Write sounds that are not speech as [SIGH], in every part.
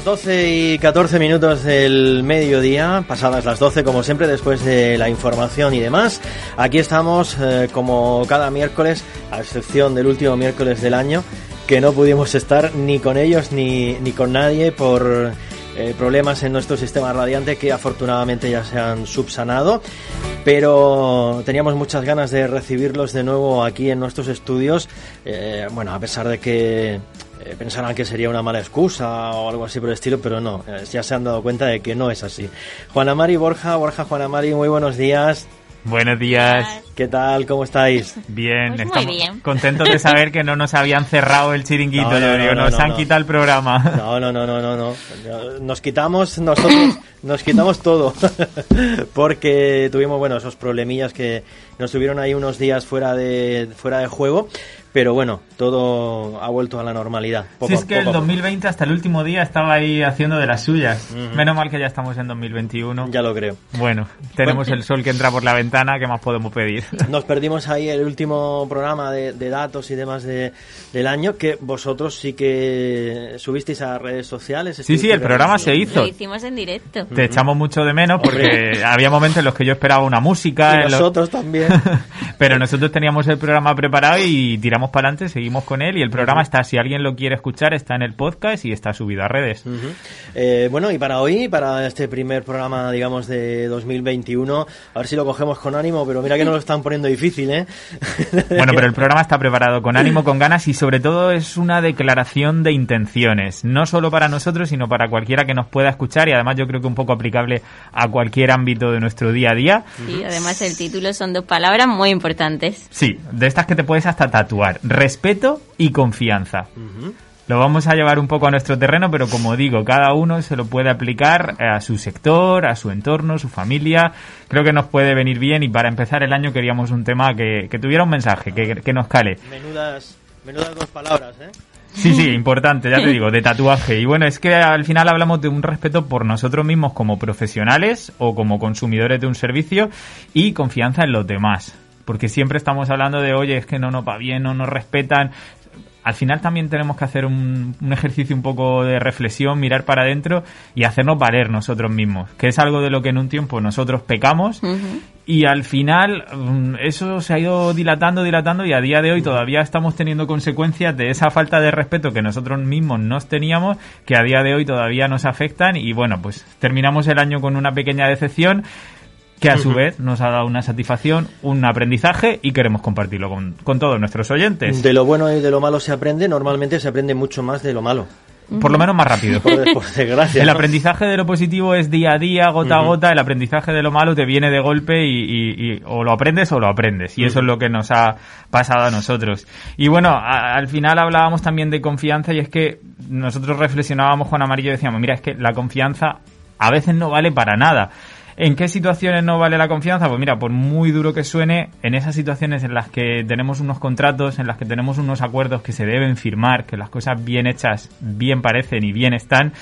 Las 12 y 14 minutos del mediodía, pasadas las 12 como siempre, después de la información y demás. Aquí estamos eh, como cada miércoles, a excepción del último miércoles del año, que no pudimos estar ni con ellos ni, ni con nadie por eh, problemas en nuestro sistema radiante que afortunadamente ya se han subsanado. Pero teníamos muchas ganas de recibirlos de nuevo aquí en nuestros estudios. Eh, bueno, a pesar de que eh, pensarán que sería una mala excusa o algo así por el estilo, pero no, eh, ya se han dado cuenta de que no es así. Juana Mari Borja, Borja Juana Mari, muy buenos días. Buenos días. ¿Qué tal? ¿Cómo estáis? Bien, Pues muy estamos bien. contentos de saber que no nos habían cerrado el chiringuito, No, no, no, nos no, han no. quitado el programa. No, no, no, no, no, no. Nos quitamos nosotros, nos quitamos todo. [LAUGHS] Porque tuvimos, bueno, esos problemillas que nos tuvieron ahí unos días fuera de, fuera de juego. Pero bueno, todo ha vuelto a la normalidad. Si Poco es a- que poco el a poco. 2020 hasta el último día estaba ahí haciendo de las suyas. Ujú. Menos mal que ya estamos en 2021. Ya lo creo. Bueno, tenemos el sol que entra por la ventana, ¿qué más podemos pedir? [LAUGHS] Nos perdimos ahí el último programa de, de datos y demás de, del año, que vosotros sí que subisteis a redes sociales. Sí, sí, el programa se hizo. Lo hicimos en directo. Te echamos mucho de menos porque había momentos en los que yo esperaba una música. Y en los- nosotros también. [LAUGHS] Pero nosotros teníamos el programa preparado y tiramos para adelante, seguimos con él y el programa está, si alguien lo quiere escuchar, está en el podcast y está subido a redes. Ujú. Eh, bueno, y para hoy, para este primer programa, digamos, de 2021, a ver si lo cogemos con ánimo, pero mira que nos lo están poniendo difícil, ¿eh? [LAUGHS] Bueno, pero el programa está preparado con ánimo, con ganas y sobre todo es una declaración de intenciones, no solo para nosotros, sino para cualquiera que nos pueda escuchar y además yo creo que un poco aplicable a cualquier ámbito de nuestro día a día. Sí, además el título son dos palabras muy importantes. Sí, de estas que te puedes hasta tatuar, respeto y confianza. Lo vamos a llevar un poco a nuestro terreno, pero como digo, cada uno se lo puede aplicar a su sector, a su entorno, su familia. Creo que nos puede venir bien y para empezar el año queríamos un tema que, que tuviera un mensaje, que, que nos cale. Menudas, menudas dos palabras, ¿eh? Sí, sí, importante, ya te digo, de tatuaje. Y bueno, es que al final hablamos de un respeto por nosotros mismos como profesionales o como consumidores de un servicio y confianza en los demás. Porque siempre estamos hablando de, oye, es que no nos va bien, no nos respetan. Al final también tenemos que hacer un, un ejercicio un poco de reflexión, mirar para adentro y hacernos valer nosotros mismos, que es algo de lo que en un tiempo nosotros pecamos y al final mm, eso se ha ido dilatando, dilatando y a día de hoy todavía estamos teniendo consecuencias de esa falta de respeto que nosotros mismos nos teníamos, que a día de hoy todavía nos afectan y bueno, pues terminamos el año con una pequeña decepción que a su vez nos ha dado una satisfacción, un aprendizaje y queremos compartirlo con, con todos nuestros oyentes. De lo bueno y de lo malo se aprende, normalmente se aprende mucho más de lo malo. Por lo menos más rápido. Por, por desgracia. [LAUGHS] El ¿no? aprendizaje de lo positivo es día a día, gota a gota. El aprendizaje de lo malo te viene de golpe y, y- y o lo aprendes o lo aprendes. Y eso es lo que nos ha pasado a nosotros. Y bueno, a- al final hablábamos también de confianza y es que nosotros reflexionábamos, Juan Amarillo, y decíamos, mira, es que la confianza a veces no vale para nada. ¿En qué situaciones no vale la confianza? Pues mira, por muy duro que suene, en esas situaciones en las que tenemos unos contratos, en las que tenemos unos acuerdos que se deben firmar, que las cosas bien hechas bien parecen y bien están,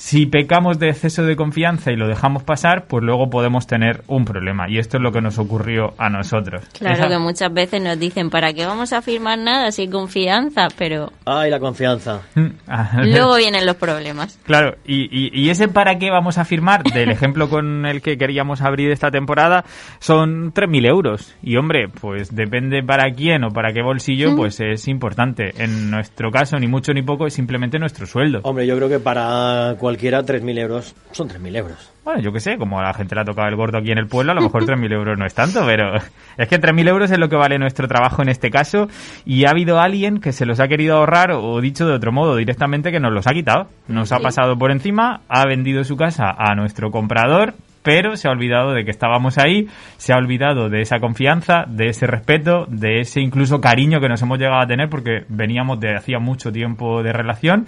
si pecamos de exceso de confianza y lo dejamos pasar, pues luego podemos tener un problema. Y esto es lo que nos ocurrió a nosotros. Claro Esa- que muchas veces nos dicen, ¿para qué vamos a firmar nada sin confianza? Pero Ay, la confianza. Ah, [LAUGHS] luego vienen los problemas. Claro, y, y- y ese para qué vamos a firmar, del ejemplo con el que queríamos abrir esta temporada, son 3.000 euros. Y hombre, pues depende para quién o para qué bolsillo, pues es importante. En nuestro caso, ni mucho ni poco, es simplemente nuestro sueldo. Hombre, yo creo que para cualquiera 3.000 euros son 3.000 euros. Bueno, yo qué sé, como a la gente le ha tocado el gordo aquí en el pueblo, a lo mejor 3.000 euros no es tanto, pero es que 3.000 euros es lo que vale nuestro trabajo en este caso y ha habido alguien que se los ha querido ahorrar o dicho de otro modo directamente que nos los ha quitado. Nos ha Sí. pasado por encima, ha vendido su casa a nuestro comprador, pero se ha olvidado de que estábamos ahí, se ha olvidado de esa confianza, de ese respeto, de ese incluso cariño que nos hemos llegado a tener porque veníamos de hacía mucho tiempo de relación.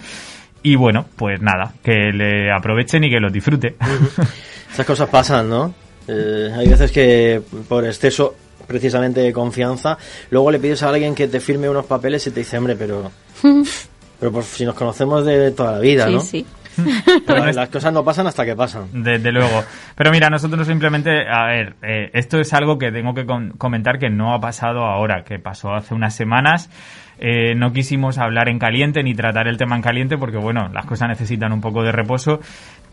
Y bueno, pues nada, que le aprovechen y que los disfrute. [LAUGHS] Esas cosas pasan, ¿no? Eh, hay veces que por exceso precisamente de confianza, luego le pides a alguien que te firme unos papeles y te dice, hombre, pero... [LAUGHS] Pero pues, si nos conocemos de toda la vida, Sí, ¿no? sí. [LAUGHS] Pero las cosas no pasan hasta que pasan. Desde luego. Pero mira, nosotros simplemente, a ver, eh, esto es algo que tengo que con- comentar que no ha pasado ahora, que pasó hace unas semanas. eh, no quisimos hablar en caliente ni tratar el tema en caliente porque, bueno, las cosas necesitan un poco de reposo.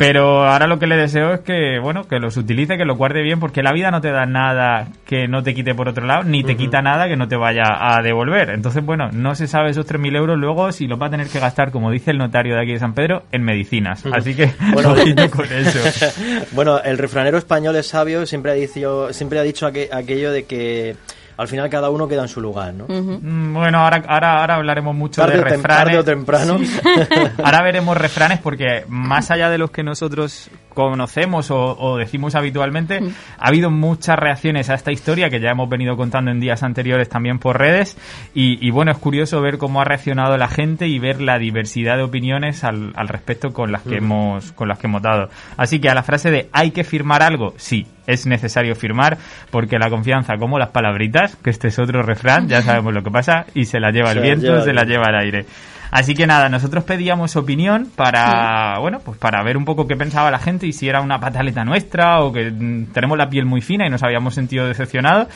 Pero ahora lo que le deseo es que, bueno, que los utilice, que lo guarde bien, porque la vida no te da nada que no te quite por otro lado, ni te quita nada que no te vaya a devolver. Entonces, bueno, no se sabe esos 3.000 euros luego si los va a tener que gastar, como dice el notario de aquí de San Pedro, en medicinas. Así que, [LAUGHS] Bueno, [LAUGHS] con eso. bueno, el refranero español es sabio, siempre ha dicho, siempre ha dicho aqu- aquello de que al final cada uno queda en su lugar, ¿no? Mm, Bueno, ahora, ahora, ahora hablaremos mucho Tarde de refranes. tarde o temprano. [LAUGHS] Ahora veremos refranes porque más allá de los que nosotros conocemos o, o decimos habitualmente, ha habido muchas reacciones a esta historia que ya hemos venido contando en días anteriores también por redes y, y bueno, es curioso ver cómo ha reaccionado la gente y ver la diversidad de opiniones al, al respecto con las que hemos con las que hemos dado. Así que a la frase de hay que firmar algo, sí, es necesario firmar porque la confianza como las palabritas, que este es otro refrán, ya sabemos lo que pasa y se la lleva Se el viento, lleva el se la lleva al aire. Así que nada, nosotros pedíamos opinión para, bueno, pues para ver un poco qué pensaba la gente y si era una pataleta nuestra o que mm, tenemos la piel muy fina y nos habíamos sentido decepcionados.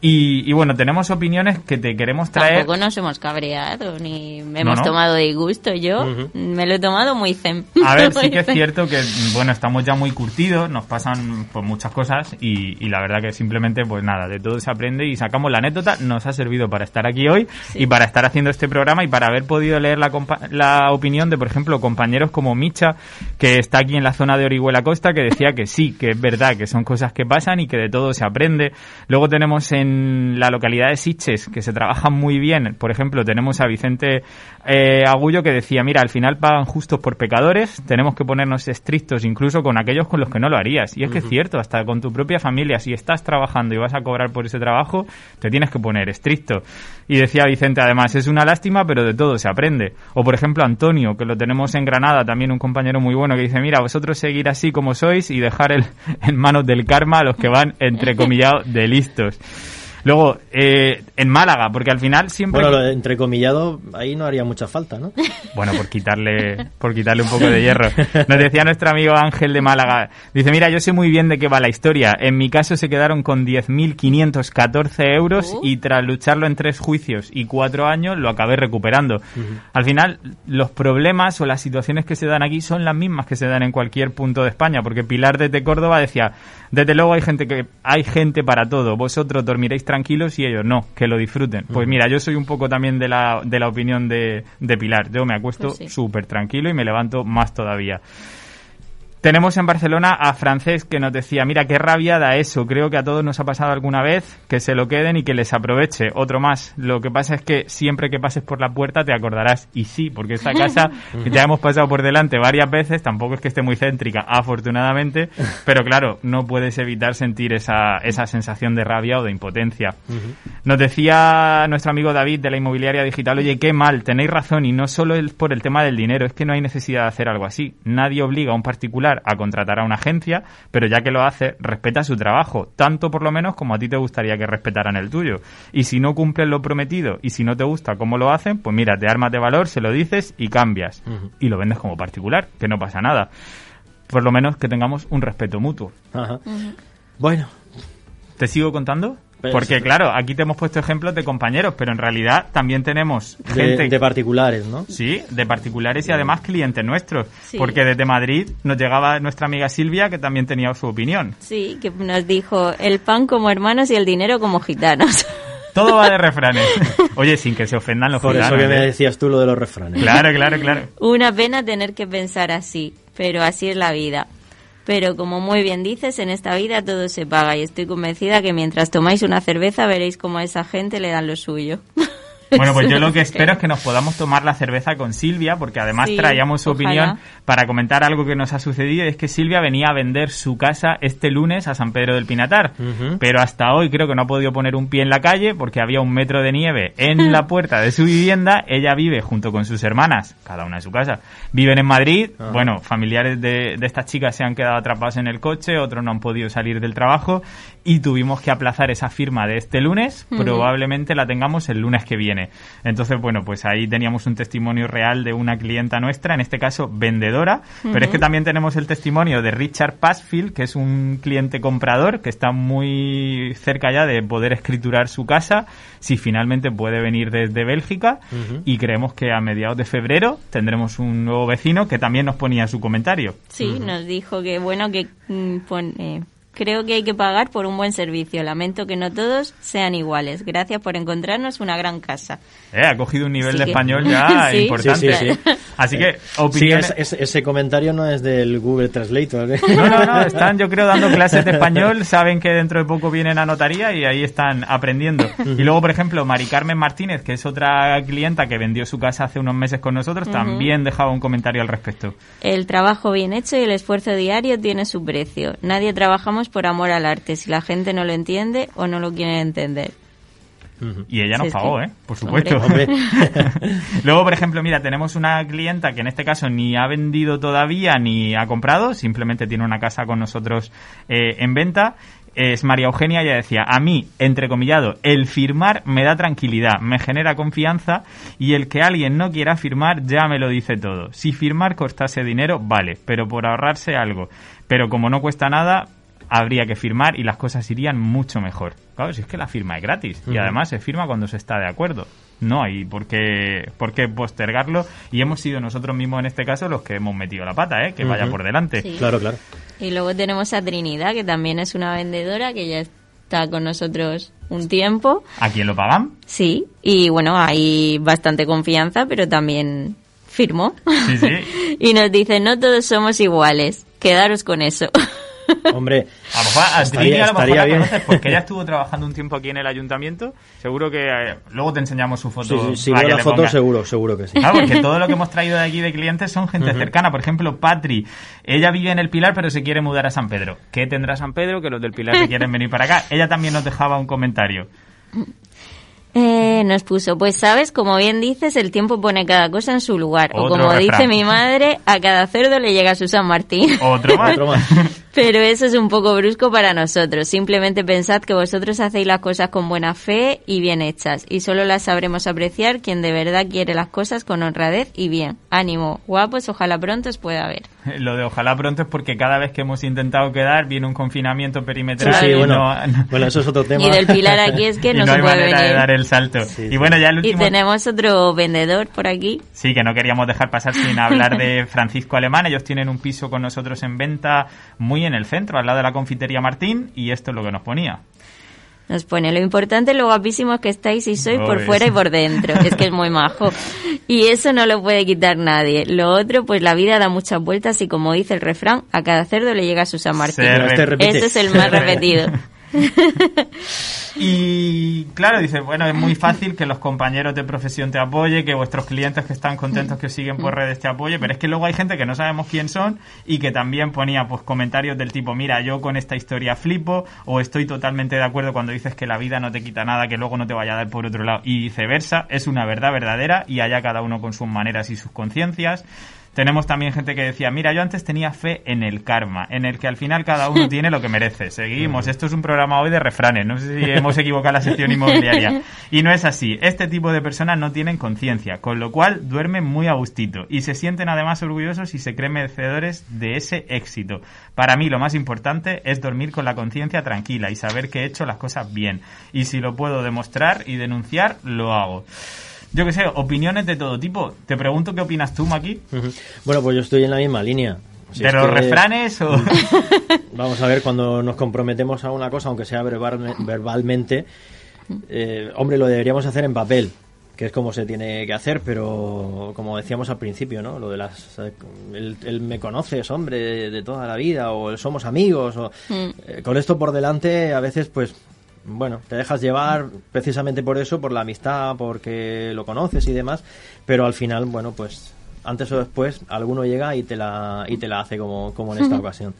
Y, y bueno, tenemos opiniones que te queremos traer. Tampoco nos hemos cabreado ni me hemos no. tomado disgusto. Yo me lo he tomado muy zen. A ver, [LAUGHS] sí que es cierto que, bueno, estamos ya muy curtidos, nos pasan pues muchas cosas y, y la verdad que simplemente, pues nada, de todo se aprende y sacamos la anécdota, nos ha servido para estar aquí hoy y para estar haciendo este programa y para haber podido leer la, compa- la opinión de, por ejemplo, compañeros como Micha, que está aquí en la zona de Orihuela Costa, que decía que sí, que es verdad, que son cosas que pasan y que de todo se aprende. Luego tenemos en la localidad de Siches, que se trabaja muy bien, por ejemplo, tenemos a Vicente eh, Agullo que decía, mira, al final pagan justos por pecadores, tenemos que ponernos estrictos incluso con aquellos con los que no lo harías. Y es que es cierto, hasta con tu propia familia, si estás trabajando y vas a cobrar por ese trabajo, te tienes que poner estricto. Y decía Vicente, además, es una lástima, pero de todo se aprende. O por ejemplo Antonio, que lo tenemos en Granada, también un compañero muy bueno, que dice, mira, vosotros seguir así como sois y dejar el, [LAUGHS] en manos del karma a los que van, entre [LAUGHS] comillados, de listos. Luego, eh, en Málaga, porque al final siempre... Bueno, entrecomillado, ahí no haría mucha falta, ¿no? [LAUGHS] Bueno, por quitarle, por quitarle un poco de hierro. Nos decía nuestro amigo Ángel de Málaga. Dice, mira, yo sé muy bien de qué va la historia. En mi caso se quedaron con 10.514 euros Uh. y tras lucharlo en tres juicios y cuatro años lo acabé recuperando. Al final, los problemas o las situaciones que se dan aquí son las mismas que se dan en cualquier punto de España, porque Pilar desde Córdoba decía, desde luego hay gente que hay gente para todo. Vosotros dormiréis tranquilos y ellos no, que lo disfruten. Pues mira, yo soy un poco también de la, de la opinión de, de Pilar. Yo me acuesto Pues sí. súper tranquilo y me levanto más todavía. Tenemos en Barcelona a Francés que nos decía, mira, qué rabia da eso, creo que a todos nos ha pasado alguna vez, que se lo queden y que les aproveche. Otro más, lo que pasa es que siempre que pases por la puerta te acordarás, y sí, porque esta casa [LAUGHS] ya hemos pasado por delante varias veces, tampoco es que esté muy céntrica, afortunadamente, pero claro, no puedes evitar sentir esa, esa sensación de rabia o de impotencia. Nos decía nuestro amigo David de la inmobiliaria digital, oye, qué mal, tenéis razón, y no solo es por el tema del dinero, es que no hay necesidad de hacer algo así. Nadie obliga a un particular a contratar a una agencia, pero ya que lo hace, respeta su trabajo, tanto por lo menos como a ti te gustaría que respetaran el tuyo. Y si no cumplen lo prometido y si no te gusta cómo lo hacen, pues mira, te armas de valor, se lo dices y cambias. Y lo vendes como particular, que no pasa nada. Por lo menos que tengamos un respeto mutuo. Ajá. Bueno, ¿Te sigo contando? Porque claro, aquí te hemos puesto ejemplos de compañeros, pero en realidad también tenemos gente... de particulares, ¿no? Sí, de particulares y además clientes nuestros. Sí. Porque desde Madrid nos llegaba nuestra amiga Silvia, que también tenía su opinión. Sí, que nos dijo el pan como hermanos y el dinero como gitanos. [LAUGHS] Todo va de refranes. Oye, sin que se ofendan los Por eso gitanos, que me ¿eh? decías tú lo de los refranes. Claro, claro, claro. Una pena tener que pensar así, pero así es la vida. Pero como muy bien dices, en esta vida todo se paga y estoy convencida que mientras tomáis una cerveza veréis cómo a esa gente le dan lo suyo. [LAUGHS] Bueno, pues yo lo que [LAUGHS] espero es que nos podamos tomar la cerveza con Silvia, porque además Sí, traíamos su ojalá. opinión para comentar algo que nos ha sucedido. Y es que Silvia venía a vender su casa este lunes a San Pedro del Pinatar. Pero hasta hoy creo que no ha podido poner un pie en la calle porque había un metro de nieve en la [LAUGHS] puerta de su vivienda. Ella vive junto con sus hermanas, cada una en su casa. Viven en Madrid. Ajá. Bueno, familiares de, de estas chicas se han quedado atrapados en el coche, otros no han podido salir del trabajo. Y tuvimos que aplazar esa firma de este lunes, probablemente la tengamos el lunes que viene. Entonces, bueno, pues ahí teníamos un testimonio real de una clienta nuestra, en este caso vendedora, pero es que también tenemos el testimonio de Richard Passfield, que es un cliente comprador que está muy cerca ya de poder escriturar su casa, si finalmente puede venir desde Bélgica, y creemos que a mediados de febrero tendremos un nuevo vecino que también nos ponía su comentario. Sí, nos dijo que bueno, que mm, pone Creo que hay que pagar por un buen servicio. Lamento que no todos sean iguales. Gracias por encontrarnos una gran casa. Eh, ha cogido un nivel de español [LAUGHS] ya importante. Sí, sí, Así que, opiniones... ese comentario no es del Google Translator. ¿eh? No, no, no. [LAUGHS] Están, yo creo, dando clases de español. Saben que dentro de poco vienen a notaría y ahí están aprendiendo. Y luego, por ejemplo, Mari Carmen Martínez, que es otra clienta que vendió su casa hace unos meses con nosotros, también dejaba un comentario al respecto. El trabajo bien hecho y el esfuerzo diario tiene su precio. Nadie trabajamos por amor al arte, si la gente no lo entiende o no lo quiere entender. Y ella nos pagó, ¿eh? Por supuesto. [LAUGHS] [LAUGHS] Luego, por ejemplo, mira, tenemos una clienta que en este caso ni ha vendido todavía ni ha comprado, simplemente tiene una casa con nosotros eh, en venta. Es María Eugenia, ella decía, a mí, entrecomillado, el firmar me da tranquilidad, me genera confianza y el que alguien no quiera firmar ya me lo dice todo. Si firmar costase dinero, vale, pero por ahorrarse algo. Pero como no cuesta nada, habría que firmar y las cosas irían mucho mejor. Claro, si es que la firma es gratis y además se firma cuando se está de acuerdo. No hay por qué, por qué postergarlo y hemos sido nosotros mismos en este caso los que hemos metido la pata, ¿eh? que vaya por delante. Claro, claro. Y luego tenemos a Trinidad, que también es una vendedora que ya está con nosotros un tiempo. ¿A quién lo pagan? Sí, y bueno, hay bastante confianza, pero también firmó. Sí, sí. [LAUGHS] y nos dice, no todos somos iguales, quedaros con eso. Hombre, a lo mejor a estaría, a lo mejor la conoces porque ella estuvo [LAUGHS] trabajando un tiempo aquí en el ayuntamiento. Seguro que eh, luego te enseñamos su foto. Sí, sí, la foto seguro, seguro que sí. Claro, porque [LAUGHS] todo lo que hemos traído de aquí de clientes son gente cercana. Por ejemplo, Patri, ella vive en el Pilar pero se quiere mudar a San Pedro. ¿Qué tendrá San Pedro que los del Pilar se [LAUGHS] quieren venir para acá? Ella también nos dejaba un comentario. Eh, nos puso, pues sabes, como bien dices, el tiempo pone cada cosa en su lugar. o como dice mi madre, a cada cerdo le llega su San Martín. Otro más. Otro más. Pero eso es un poco brusco para nosotros. Simplemente pensad que vosotros hacéis las cosas con buena fe y bien hechas. Y solo las sabremos apreciar quien de verdad quiere las cosas con honradez y bien. Ánimo, guapos, ojalá pronto os pueda ver. [LAUGHS] Lo de ojalá pronto es porque cada vez que hemos intentado quedar viene un confinamiento perimetral. Sí, bueno, [LAUGHS] bueno, eso es otro [LAUGHS] tema. Y del pilar aquí es que no, se puede venir. de dar el salto. y bueno, ya el último... Y tenemos otro vendedor por aquí. Sí, que no queríamos dejar pasar sin hablar de Francisco Alemán. Ellos tienen un piso con nosotros en venta muy en el centro, al lado de la confitería Martín, y esto es lo que nos ponía. Nos pone, lo importante, lo guapísimos que estáis y sois por fuera y por dentro. es que es muy majo. Y eso no lo puede quitar nadie. Lo otro, pues la vida da muchas vueltas y como dice el refrán, a cada cerdo le llega su San Martín. Este es el más repetido. [LAUGHS] y claro, dice, bueno, es muy fácil que los compañeros de profesión te apoyen, que vuestros clientes que están contentos que os siguen por redes te apoyen, pero es que luego hay gente que no sabemos quién son y que también ponía pues comentarios del tipo, mira, yo con esta historia flipo o estoy totalmente de acuerdo cuando dices que la vida no te quita nada, que luego no te vaya a dar por otro lado y viceversa, es una verdad verdadera y allá cada uno con sus maneras y sus conciencias. Tenemos también gente que decía, mira, yo antes tenía fe en el karma, en el que al final cada uno [LAUGHS] tiene lo que merece. Seguimos, esto es un programa hoy de refranes, no sé si hemos equivocado la sección inmobiliaria. [LAUGHS] Y no es así, este tipo de personas no tienen conciencia, con lo cual duermen muy a gustito y se sienten además orgullosos y se creen merecedores de ese éxito. Para mí lo más importante es dormir con la conciencia tranquila y saber que he hecho las cosas bien. Y si lo puedo demostrar y denunciar, lo hago yo qué sé, opiniones de todo tipo. Te pregunto qué opinas tú, Maki. Bueno, pues yo estoy en la misma línea. ¿De los refranes o...? [LAUGHS] Vamos a ver, cuando nos comprometemos a una cosa, aunque sea verbalmente, eh, hombre, lo deberíamos hacer en papel, que es como se tiene que hacer, pero como decíamos al principio, ¿no? Lo de las... El, me conoces, hombre, de, toda la vida, o el somos amigos, o... Mm. Eh, con esto por delante, a veces, pues, bueno, te dejas llevar precisamente por eso, por la amistad, porque lo conoces y demás, pero al final, bueno, pues antes o después alguno llega y te la, y te la hace como, como en esta ocasión.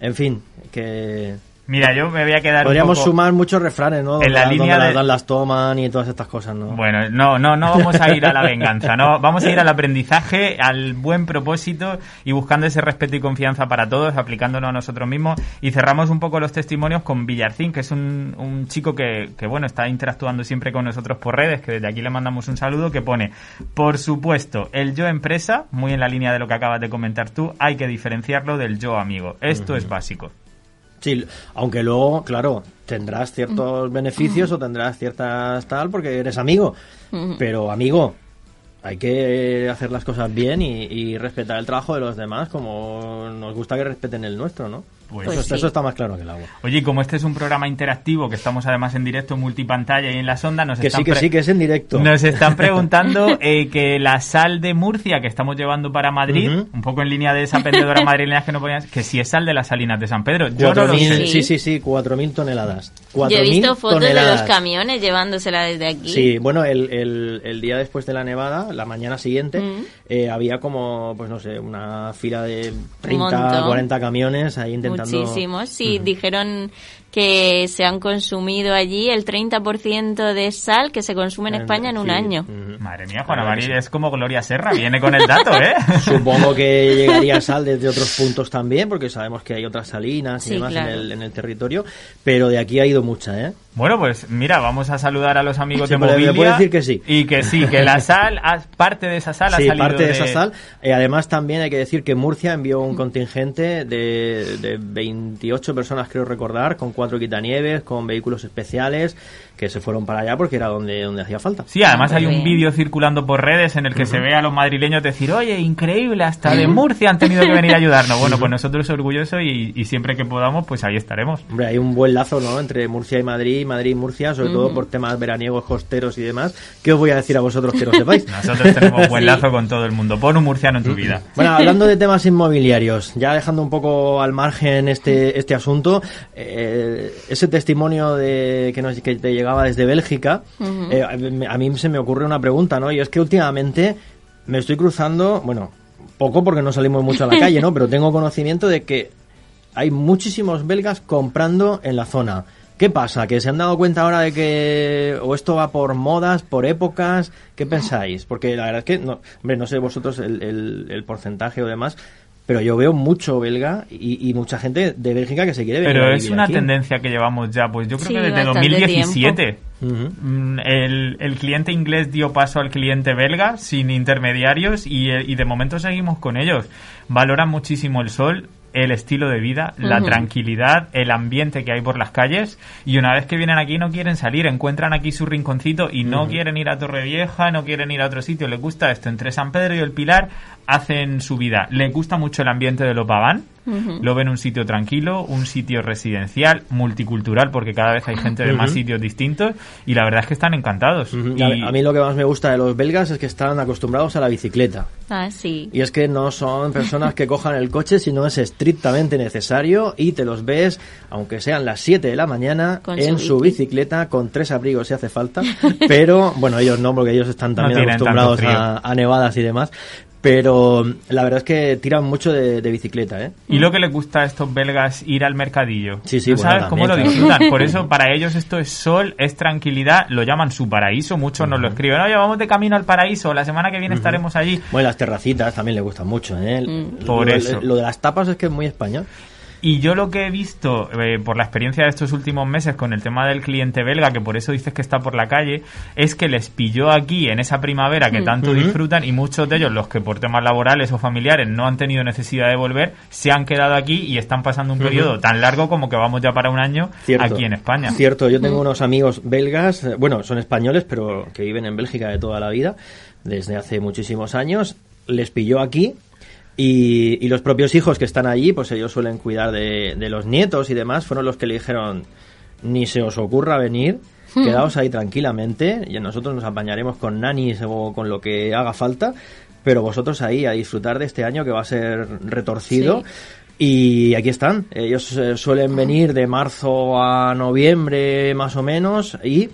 En fin, que Mira, yo me voy a quedar Podríamos un poco... sumar muchos refranes, ¿no? En la Donde línea las de- las toman y todas estas cosas, ¿no? Bueno, no, no, no vamos a ir a la venganza, no, vamos a ir al aprendizaje, al buen propósito y buscando ese respeto y confianza para todos, aplicándonos a nosotros mismos y cerramos un poco los testimonios con Villarcín, que es un, un chico que, que, bueno, está interactuando siempre con nosotros por redes, que desde aquí le mandamos un saludo, que pone, por supuesto, el yo empresa, muy en la línea de lo que acabas de comentar tú, hay que diferenciarlo del yo amigo, esto es básico. Sí, aunque luego, claro, tendrás Mm. ciertos beneficios o tendrás ciertas tal porque eres amigo. Pero amigo, hay que hacer las cosas bien y, y respetar el trabajo de los demás como nos gusta que respeten el nuestro, ¿no? Pues eso, sí. eso está más claro que el agua. Oye, y como este es un programa interactivo, que estamos además en directo, multipantalla y en la sonda, nos Que están sí, que sí, que es en directo. Nos están [LAUGHS] preguntando eh, que la sal de Murcia que estamos llevando para Madrid, un poco en línea de esa vendedora madrileña que no podían, que si es sal de las salinas de San Pedro. Yo no lo 4.000 sé. sí, sí, sí, 4.000 toneladas. Yo he 4.000 visto fotos de toneladas. los camiones llevándosela desde aquí. Sí, bueno, el, el, el día después de la nevada, la mañana siguiente, Mm. eh, había como, pues no sé, una fila de 30, montón. 40 camiones ahí intentando... Muchísimos, sí. Dijeron que se han consumido allí el 30% de sal que se consume en España en un Sí, año. Madre mía, Juana que María es como Gloria Serra, viene con el dato, ¿eh? [LAUGHS] Supongo que [LAUGHS] llegaría sal desde otros puntos también, porque sabemos que hay otras salinas y Sí, demás claro. en, el, en el territorio, pero de aquí ha ido mucha, ¿eh? Bueno, pues mira, vamos a saludar a los amigos Sí, de pero me puede decir que sí. Y que sí, que la sal, parte de esa sal ha Sí, salido parte de esa sal. Eh, además, también hay que decir que Murcia envió un contingente de, de 28 personas, creo recordar, con cuatro quitanieves, con vehículos especiales, que se fueron para allá porque era donde, donde hacía falta. Sí, además hay un vídeo circulando por redes en el que se ve a los madrileños decir, oye, increíble, hasta de Murcia han tenido que venir a ayudarnos. Bueno, pues nosotros orgullosos y, y siempre que podamos, pues ahí estaremos. Hombre, hay un buen lazo, ¿no? Entre Murcia y Madrid, Madrid y Murcia, sobre todo por temas veraniegos, costeros y demás. ¿Qué os voy a decir a vosotros que no [LAUGHS] sepáis? Nosotros tenemos buen [LAUGHS] Sí. lazo con todo el mundo. Pon un murciano en tu vida. Bueno, [LAUGHS] hablando de temas inmobiliarios, ya dejando un poco al margen este, este asunto, eh, ese testimonio de, que, nos, que te llegaba desde Bélgica, eh, a- a mí se me ocurre una pregunta, ¿no? Y es que últimamente me estoy cruzando, bueno, poco porque no salimos mucho a la [LAUGHS] calle, ¿no? Pero tengo conocimiento de que hay muchísimos belgas comprando en la zona. ¿Qué pasa? ¿Que se han dado cuenta ahora de que o esto va por modas, por épocas? ¿Qué pensáis? Porque la verdad es que, no, hombre, no sé vosotros el, el- el porcentaje o demás, pero yo veo mucho belga y, y mucha gente de Bélgica que se quiere venir Pero a es una aquí. tendencia que llevamos ya, pues yo creo Sí, que desde bastante 2017. Ujú. Mm, El, el cliente inglés dio paso al cliente belga sin intermediarios y, eh, y de momento seguimos con ellos. Valoran muchísimo el sol, el estilo de vida, la tranquilidad, el ambiente que hay por las calles y una vez que vienen aquí no quieren salir, encuentran aquí su rinconcito y no quieren ir a Torrevieja, no quieren ir a otro sitio, les gusta esto. Entre San Pedro y el Pilar hacen su vida. Les gusta mucho el ambiente de Lo ven un sitio tranquilo, un sitio residencial, multicultural, porque cada vez hay gente de más sitios distintos y la verdad es que están encantados. Y- A, mí lo que más me gusta de los belgas es que están acostumbrados a la bicicleta. Ah, sí. Y es que no son personas que cojan el coche si no es estrictamente necesario y te los ves, aunque sean las 7 de la mañana, Con en su su bici. bicicleta con tres abrigos si hace falta. [LAUGHS] Pero, bueno, ellos no, porque ellos están también acostumbrados a nevadas y demás. Pero la verdad es que tiran mucho de, de bicicleta, ¿eh? Y lo que les gusta a estos belgas ir al mercadillo. Sí, sí, ¿No bueno, sabes cómo lo disfrutan? Por [LAUGHS] eso para ellos esto es sol, es tranquilidad, lo llaman su paraíso, muchos nos lo escriben, oye, vamos de camino al paraíso, la semana que viene estaremos allí. Bueno, las terracitas también les gustan mucho, ¿eh? Mm. Por Lo- eso. Lo de las tapas es que es muy español. Y yo lo que he visto eh, por la experiencia de estos últimos meses con el tema del cliente belga, que por eso dices que está por la calle, es que les pilló aquí en esa primavera que tanto Ujú. disfrutan y muchos de ellos, los que por temas laborales o familiares no han tenido necesidad de volver, se han quedado aquí y están pasando un periodo tan largo como que vamos ya para un año Cierto. aquí en España. Cierto, yo tengo unos amigos belgas, eh, bueno, son españoles, pero que viven en Bélgica de toda la vida, desde hace muchísimos años. Les pilló aquí y, y los propios hijos que están allí, pues ellos suelen cuidar de, de los nietos y demás, fueron los que le dijeron, ni se os ocurra venir, quedaos ahí tranquilamente y nosotros nos apañaremos con nanis o con lo que haga falta, pero vosotros ahí a disfrutar de este año que va a ser retorcido. Y aquí están. Ellos eh, suelen venir de marzo a noviembre más o menos y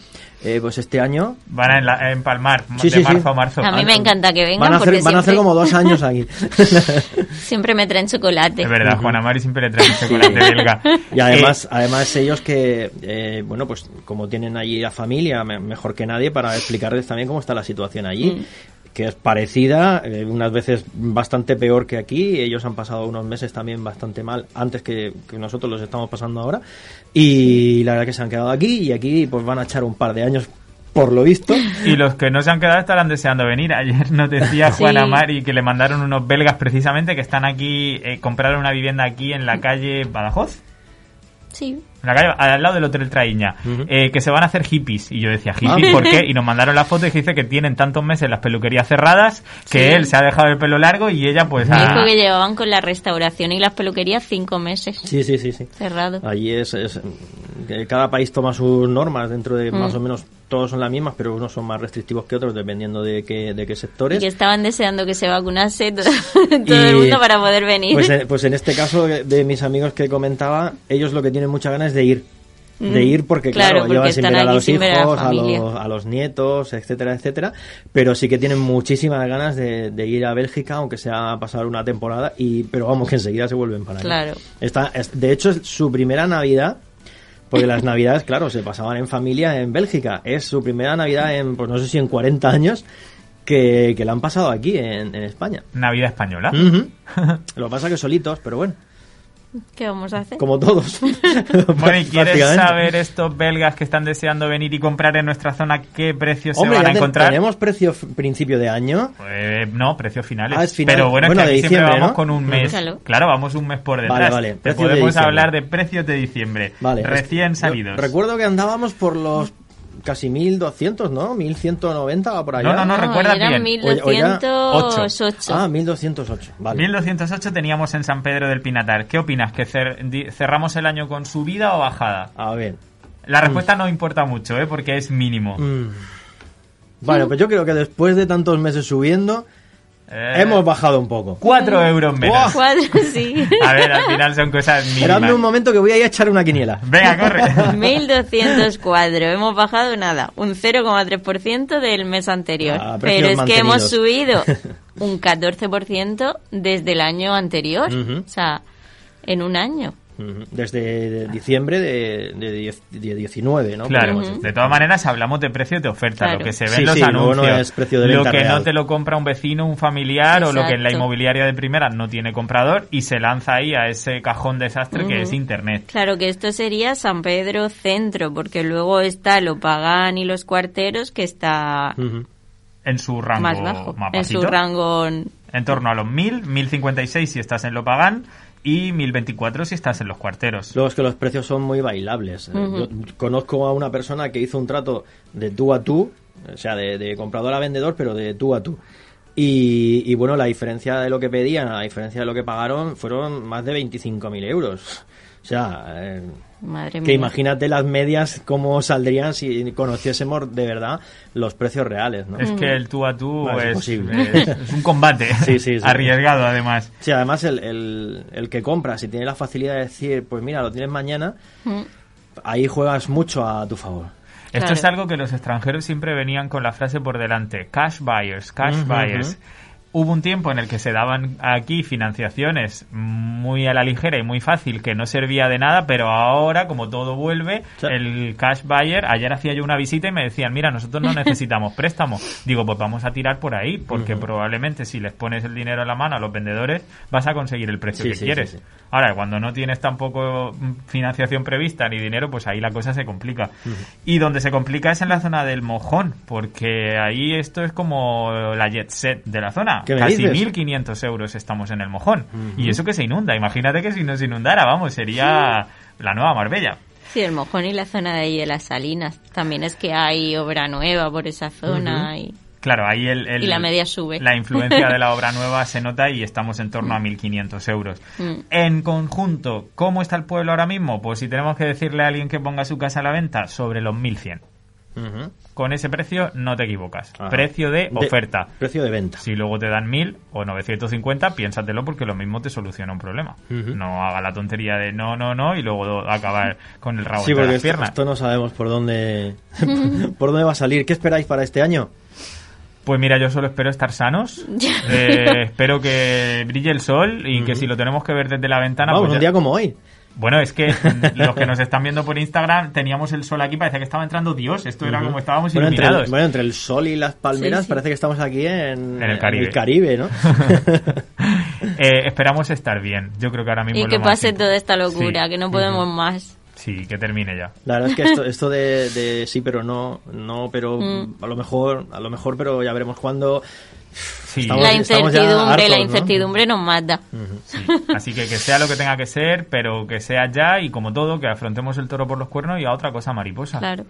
eh, pues este año Van a enla- empalmar Sí, de sí, marzo sí. a marzo. A mí me encanta que vengan van a hacer, porque van a hacer siempre, como dos años aquí. [LAUGHS] siempre me traen chocolate. Es verdad, Juana Mari siempre le trae un chocolate belga. Y además, además ellos que, eh, bueno, pues como tienen allí la familia, me- mejor que nadie para explicarles también cómo está la situación allí, que es parecida, eh, unas veces bastante peor que aquí. Ellos han pasado unos meses también bastante mal antes que, que nosotros los estamos pasando ahora. Y la verdad que se han quedado aquí y aquí pues van a echar un par de años por lo visto. [LAUGHS] Y los que no se han quedado estarán deseando venir. Ayer nos decía Sí. Juana Mari que le mandaron unos belgas precisamente que están aquí, eh, compraron una vivienda aquí en la calle Badajoz. Sí. En la calle, al lado del Hotel Traíña, eh, que se van a hacer hippies. Y yo decía, ¿hippies Ah. por qué? Y nos mandaron la foto y dice que tienen tantos meses las peluquerías cerradas, que Sí. él se ha dejado el pelo largo y ella pues ha... Dijo que llevaban con la restauración y las peluquerías cinco meses Sí, sí, sí, sí. cerrado. Allí es, es- que cada país toma sus normas dentro de Mm. más o menos todos son las mismas, pero unos son más restrictivos que otros dependiendo de qué, de qué Y sectores. que estaban deseando que se vacunase todo, [LAUGHS] todo Y- el mundo para poder venir. Pues en, pues en este caso de de mis amigos que comentaba, ellos lo que tienen muchas ganas de ir. De ir porque, claro, claro, porque llevan sin ver a los a hijos, a, los, a los nietos, etcétera, etcétera. Pero sí que tienen muchísimas ganas de, de ir a Bélgica, aunque sea a pasar una temporada. y Pero vamos, que enseguida se vuelven para allá. Claro. Está, es- de hecho, es su primera Navidad. Porque las [LAUGHS] navidades, claro, se pasaban en familia en Bélgica. Es su primera Navidad en, pues no sé si en 40 años, que, que la han pasado aquí en, en España. Navidad española. [LAUGHS] Lo que pasa que solitos, pero bueno, [LAUGHS] ¿Qué vamos a hacer? como todos. [LAUGHS] Bueno, ¿y quieres saber estos belgas que están deseando venir y comprar en nuestra zona qué precios Hombre, se van a encontrar? tenemos precio principio de año. Pues no, precios finales. Ah, es final. Pero bueno, Bueno, es que de aquí siempre diciembre, vamos ¿no? con un mes. Claro. Claro, vamos un mes por detrás. Vale, vale, Te de podemos hablar de precios de diciembre. Vale. Recién es- salidos. yo recuerdo que andábamos por los casi 1200, ¿no? 1190 o por allá. No, no, no, recuerda eran bien. O- o ya- 1208. Ah, 1208. Vale. 1208 teníamos en San Pedro del Pinatar. ¿Qué opinas? ¿Que cer- cerramos el año con subida o bajada? A ver. La respuesta no importa mucho, ¿eh? Porque es mínimo. Mm. Bueno, pues yo creo que después de tantos meses subiendo, Eh, hemos bajado un poco. 4 euros menos. Cuatro, sí. A ver, al final son cosas mínimas. un momento que voy a ir a echar una quiniela. Venga, corre. [LAUGHS] 1204. Hemos bajado nada, un 0,3% del mes anterior. Ah, Pero es que hemos subido [LAUGHS] un 14% desde el año anterior. Ujú. O sea, en un año. Desde diciembre de, de, diez- de 19, ¿no? Claro, de todas maneras hablamos de precios de oferta, Claro. lo que se ve Sí, en los sí, anuncios, no es precio de lo que no real. te lo compra un vecino, un familiar o lo que en la inmobiliaria de primera no tiene comprador y se lanza ahí a ese cajón desastre que es internet. Claro que esto sería San Pedro Centro, porque luego está lo Pagán y los Cuarteros, que está. En su rango más bajo. más En su rango. En torno a los 1000, 1056 si estás en Lopagán y 1024 si estás en los cuarteros. Luego es que los precios son muy bailables. Eh. Yo conozco a una persona que hizo un trato de tú a tú, o sea, de, de comprador a vendedor, pero de tú a tú. Y, y bueno, la diferencia de lo que pedían, a la diferencia de lo que pagaron, fueron más de 25.000 euros. O sea, eh, Madre que mía. imagínate las medias cómo saldrían si conociésemos de verdad los precios reales, ¿no? Es que el tú a tú No, es es, es- es un combate [LAUGHS] Sí, sí, sí. arriesgado además. Sí, además el, el, el que compra, si tiene la facilidad de decir, pues mira, lo tienes mañana, Mm. ahí juegas mucho a tu favor. Esto Claro. es algo que los extranjeros siempre venían con la frase por delante, cash buyers, cash buyers. Hubo un tiempo en el que se daban aquí financiaciones muy a la ligera y muy fácil que no servía de nada, pero ahora, como todo vuelve, Sí. el cash buyer, ayer hacía yo una visita y me decían, mira, nosotros no [LAUGHS] necesitamos préstamo. Digo, pues vamos a tirar por ahí, porque probablemente si les pones el dinero en la mano a los vendedores, vas a conseguir el precio Sí, que sí, quieres. Ahora, cuando no tienes tampoco mm, financiación prevista ni dinero, pues ahí la cosa se complica. Y donde se complica es en la zona del mojón, porque ahí esto es como la jet set de la zona. ¿Qué me Casi dices? 1.500 euros estamos en el mojón. Y eso que se inunda. Imagínate que si no se inundara, vamos, sería la nueva Marbella. Sí, el mojón y la zona de ahí de las salinas. También es que hay obra nueva por esa zona y Claro, ahí el, el- Y la media sube. La influencia de la obra [LAUGHS] nueva se nota y estamos en torno a 1.500 euros. Mm. En conjunto, ¿cómo está el pueblo ahora mismo? Pues si tenemos que decirle a alguien que ponga su casa a la venta, sobre los 1.100. Con ese precio no te equivocas. Ajá. Precio de De- oferta. Precio de venta. Si luego te dan 1000 o 950, piénsatelo porque lo mismo te soluciona un problema. No haga la tontería de no, no, no y luego acabar con el rabo Sí, entre porque las esto, piernas. esto no sabemos por dónde [LAUGHS] por dónde va a salir. ¿Qué esperáis para este año? Pues mira, yo solo espero estar sanos. [LAUGHS] Eh, espero que brille el sol y que si lo tenemos que ver desde la ventana. Vamos, pues un día como hoy. Bueno, es que [LAUGHS] los que nos están viendo por Instagram teníamos el sol aquí, parece que estaba entrando Dios. Esto era como estábamos Bueno entre, el, iluminados. bueno, entre el sol y las palmeras Sí, sí. parece que estamos aquí en, En el Caribe. Caribe, ¿no? [LAUGHS] Eh, esperamos estar bien. Yo creo que ahora mismo Y es que lo pase toda esta locura, Sí. que no podemos más. Sí, que termine ya. La verdad es que esto, [LAUGHS] esto de, de sí pero no, no pero Mm. a lo mejor, a lo mejor, pero ya veremos cuándo. Sí, Estamos- la incertidumbre, hartos, la ¿no? nos mata. sí. Así que que sea lo que tenga que ser, pero que sea ya y como todo, que afrontemos el toro por los cuernos y a otra cosa mariposa. Claro.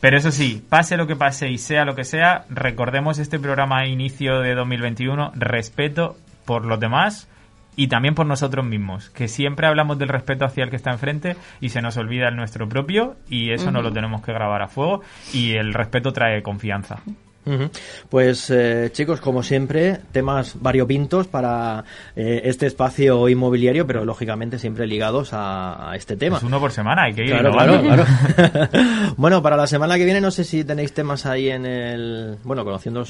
Pero eso sí, pase lo que pase y sea lo que sea, recordemos este programa a inicio de 2021, respeto por los demás y también por nosotros mismos, que siempre hablamos del respeto hacia el que está enfrente y se nos olvida el nuestro propio y eso no lo tenemos que grabar a fuego y el respeto trae confianza. Pues eh, chicos, como siempre, temas variopintos para eh, este espacio inmobiliario, pero lógicamente siempre ligados a, a este tema. Es uno por semana, hay que ir Claro, claro, [LAUGHS] [LAUGHS] bueno, para la semana que viene no sé si tenéis temas ahí en el... Bueno, conociendo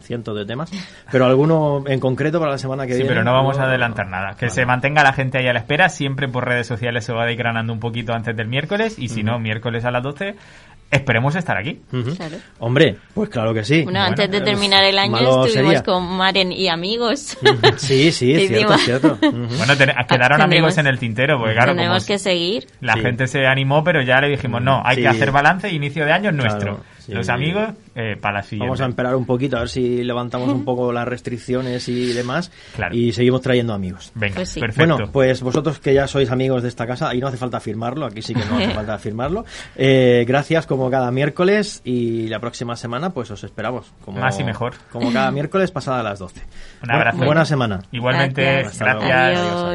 cientos de temas, pero alguno en concreto para la semana que Sí, viene. pero no vamos a adelantar nada. Que Vale. se mantenga la gente ahí a la espera. Siempre por redes sociales se va decranando un poquito antes del miércoles. Y si no, miércoles a las 12. Esperemos estar aquí. Ujú. Claro. Hombre, pues claro que sí. Bueno, antes de terminar el año estuvimos sería. con Maren y amigos. Sí, sí, es [LAUGHS] cierto, cierto. [LAUGHS] Ujú. Bueno, ten- quedaron Tendremos- amigos en el tintero. Porque claro, como Tenemos que seguir. la Sí. gente se animó, pero ya le dijimos, no, hay Sí. que hacer balance. Inicio de año es nuestro. Claro, sí. Los amigos, eh, para la siguiente. Vamos a esperar un poquito a ver si levantamos un poco las restricciones y demás Claro. y seguimos trayendo amigos. Venga, Pues sí. perfecto. Bueno, pues vosotros que ya sois amigos de esta casa, ahí no hace falta firmarlo, aquí sí que no hace [LAUGHS] falta firmarlo. Eh, gracias como cada miércoles y la próxima semana pues os esperamos. Como, Más y mejor. Como cada miércoles pasada a las 12. Un abrazo. Buena semana. Igualmente, Gracias. gracias. Hasta luego. Adiós. adiós.